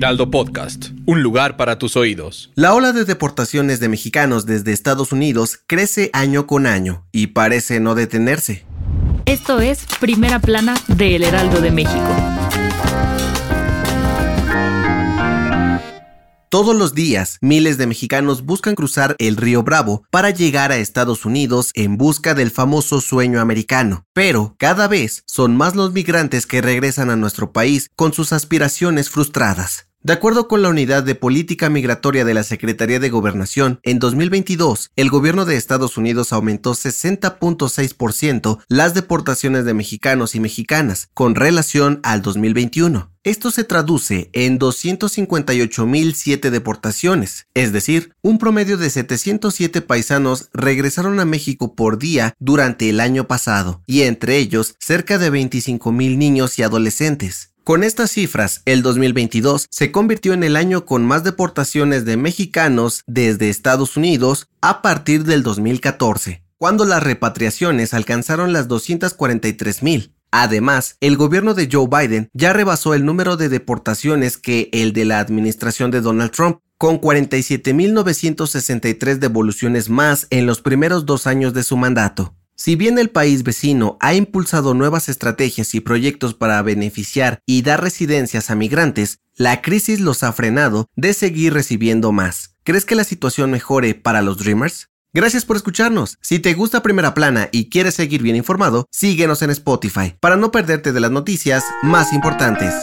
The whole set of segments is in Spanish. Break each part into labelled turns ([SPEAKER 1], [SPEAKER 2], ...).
[SPEAKER 1] Heraldo Podcast, un lugar para tus oídos.
[SPEAKER 2] La ola de deportaciones de mexicanos desde Estados Unidos crece año con año y parece no detenerse.
[SPEAKER 3] Esto es Primera Plana de El Heraldo de México.
[SPEAKER 2] Todos los días, miles de mexicanos buscan cruzar el río Bravo para llegar a Estados Unidos en busca del famoso sueño americano. Pero cada vez son más los migrantes que regresan a nuestro país con sus aspiraciones frustradas. De acuerdo con la Unidad de Política Migratoria de la Secretaría de Gobernación, en 2022, el gobierno de Estados Unidos aumentó 60.6% las deportaciones de mexicanos y mexicanas con relación al 2021. Esto se traduce en 258.007 deportaciones, es decir, un promedio de 707 paisanos regresaron a México por día durante el año pasado, y entre ellos cerca de 25.000 niños y adolescentes. Con estas cifras, el 2022 se convirtió en el año con más deportaciones de mexicanos desde Estados Unidos a partir del 2014, cuando las repatriaciones alcanzaron las 243 mil. Además, el gobierno de Joe Biden ya rebasó el número de deportaciones que el de la administración de Donald Trump, con 47.963 devoluciones más en los primeros dos años de su mandato. Si bien el país vecino ha impulsado nuevas estrategias y proyectos para beneficiar y dar residencias a migrantes, la crisis los ha frenado de seguir recibiendo más. ¿Crees que la situación mejore para los Dreamers? Gracias por escucharnos. Si te gusta Primera Plana y quieres seguir bien informado, síguenos en Spotify para no perderte de las noticias más importantes.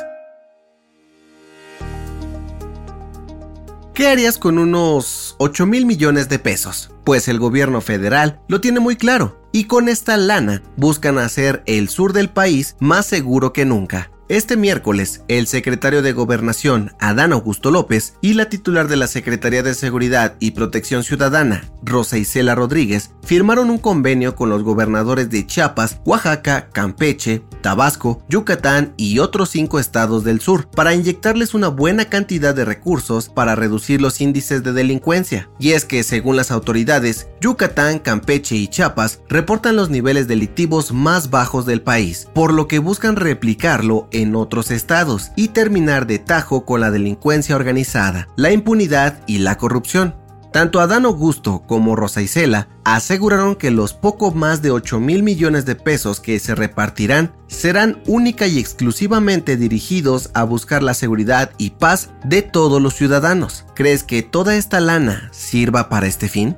[SPEAKER 2] ¿Qué harías con unos 8 mil millones de pesos? Pues el gobierno federal lo tiene muy claro y con esta lana buscan hacer el sur del país más seguro que nunca. Este miércoles, el secretario de Gobernación, Adán Augusto López, y la titular de la Secretaría de Seguridad y Protección Ciudadana, Rosa Isela Rodríguez, firmaron un convenio con los gobernadores de Chiapas, Oaxaca, Campeche, Tabasco, Yucatán y otros cinco estados del sur para inyectarles una buena cantidad de recursos para reducir los índices de delincuencia. Y es que, según las autoridades, Yucatán, Campeche y Chiapas reportan los niveles delictivos más bajos del país, por lo que buscan replicarlo en otros estados y terminar de tajo con la delincuencia organizada, la impunidad y la corrupción. Tanto Adán Augusto como Rosa Isela aseguraron que los poco más de 8 mil millones de pesos que se repartirán serán única y exclusivamente dirigidos a buscar la seguridad y paz de todos los ciudadanos. ¿Crees que toda esta lana sirva para este fin?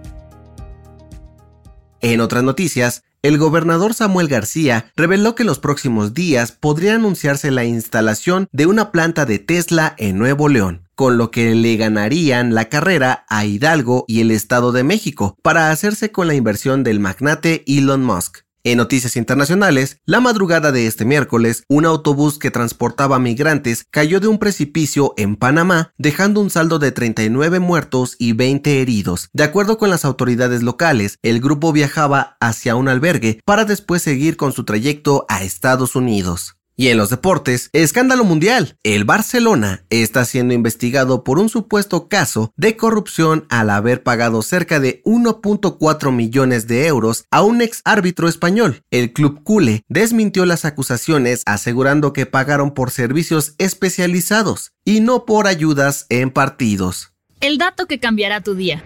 [SPEAKER 2] En otras noticias, el gobernador Samuel García reveló que en los próximos días podría anunciarse la instalación de una planta de Tesla en Nuevo León, con lo que le ganarían la carrera a Hidalgo y el Estado de México para hacerse con la inversión del magnate Elon Musk. En noticias internacionales, la madrugada de este miércoles, un autobús que transportaba migrantes cayó de un precipicio en Panamá, dejando un saldo de 39 muertos y 20 heridos. De acuerdo con las autoridades locales, el grupo viajaba hacia un albergue para después seguir con su trayecto a Estados Unidos. Y en los deportes, escándalo mundial. El Barcelona está siendo investigado por un supuesto caso de corrupción al haber pagado cerca de 1.4 millones de euros a un ex árbitro español. El club Cule desmintió las acusaciones asegurando que pagaron por servicios especializados y no por ayudas en partidos.
[SPEAKER 3] El dato que cambiará tu día.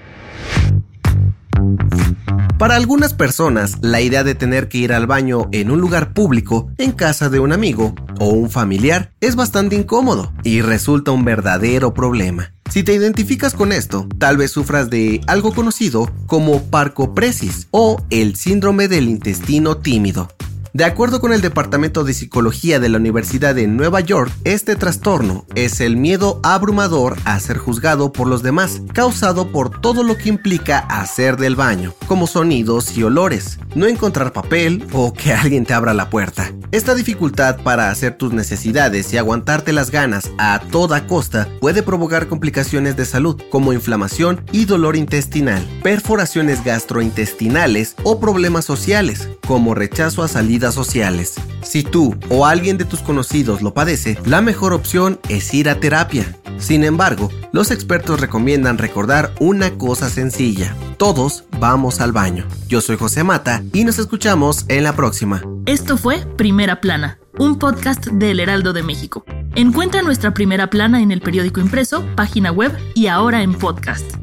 [SPEAKER 2] Para algunas personas, la idea de tener que ir al baño en un lugar público, en casa de un amigo o un familiar, es bastante incómodo y resulta un verdadero problema. Si te identificas con esto, tal vez sufras de algo conocido como parcopresis o el síndrome del intestino tímido. De acuerdo con el Departamento de Psicología de la Universidad de Nueva York, este trastorno es el miedo abrumador a ser juzgado por los demás, causado por todo lo que implica hacer del baño, como sonidos y olores, no encontrar papel o que alguien te abra la puerta. Esta dificultad para hacer tus necesidades y aguantarte las ganas a toda costa puede provocar complicaciones de salud como inflamación y dolor intestinal, perforaciones gastrointestinales o problemas sociales como rechazo a sociales. Si tú o alguien de tus conocidos lo padece, la mejor opción es ir a terapia. Sin embargo, los expertos recomiendan recordar una cosa sencilla. Todos vamos al baño. Yo soy José Mata y nos escuchamos en la próxima.
[SPEAKER 3] Esto fue Primera Plana, un podcast del Heraldo de México. Encuentra nuestra Primera Plana en el periódico impreso, página web y ahora en podcast.